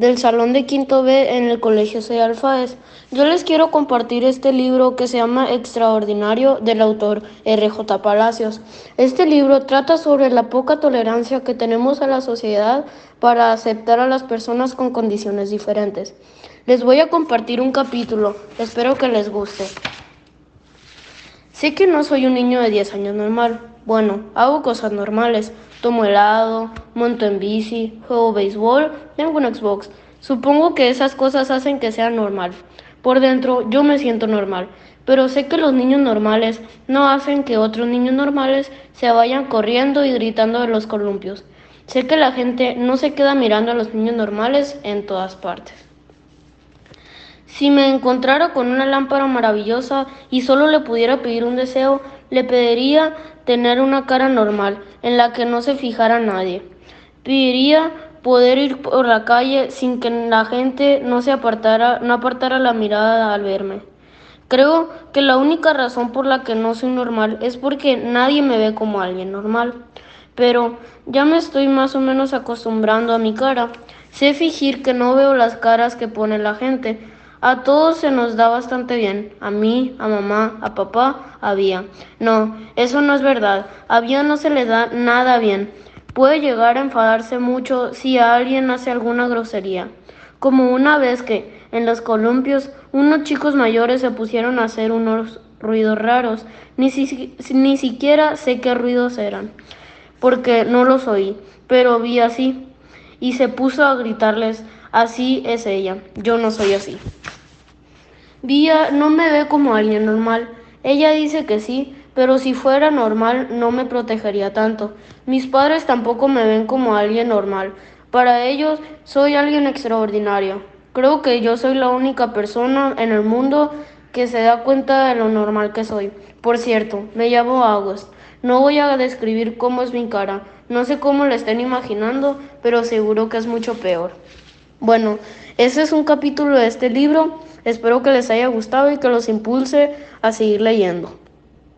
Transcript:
del Salón de Quinto B en el Colegio C. Alfaez. Yo les quiero compartir este libro que se llama Extraordinario del autor R.J. Palacios. Este libro trata sobre la poca tolerancia que tenemos a la sociedad para aceptar a las personas con condiciones diferentes. Les voy a compartir un capítulo, espero que les guste. Sé que no soy un niño de 10 años normal. Bueno, hago cosas normales. Tomo helado, monto en bici, juego béisbol, tengo un Xbox. Supongo que esas cosas hacen que sea normal. Por dentro yo me siento normal, pero sé que los niños normales no hacen que otros niños normales se vayan corriendo y gritando de los columpios. Sé que la gente no se queda mirando a los niños normales en todas partes. Si me encontrara con una lámpara maravillosa y solo le pudiera pedir un deseo, le pediría tener una cara normal en la que no se fijara nadie. Pediría poder ir por la calle sin que la gente no se apartara, no apartara la mirada al verme. Creo que la única razón por la que no soy normal es porque nadie me ve como alguien normal. Pero ya me estoy más o menos acostumbrando a mi cara. Sé fingir que no veo las caras que pone la gente, a todos se nos da bastante bien. A mí, a mamá, a papá, había. No, eso no es verdad. A Vía no se le da nada bien. Puede llegar a enfadarse mucho si a alguien hace alguna grosería. Como una vez que, en los columpios, unos chicos mayores se pusieron a hacer unos ruidos raros. Ni, ni siquiera sé qué ruidos eran, porque no los oí, pero vi así. Y se puso a gritarles, así es ella, yo no soy así. Vía no me ve como alguien normal. Ella dice que sí, pero si fuera normal no me protegería tanto. Mis padres tampoco me ven como alguien normal. Para ellos soy alguien extraordinario. Creo que yo soy la única persona en el mundo que se da cuenta de lo normal que soy. Por cierto, me llamo August. No voy a describir cómo es mi cara. No sé cómo la estén imaginando, pero seguro que es mucho peor. Bueno, ese es un capítulo de este libro. Espero que les haya gustado y que los impulse a seguir leyendo.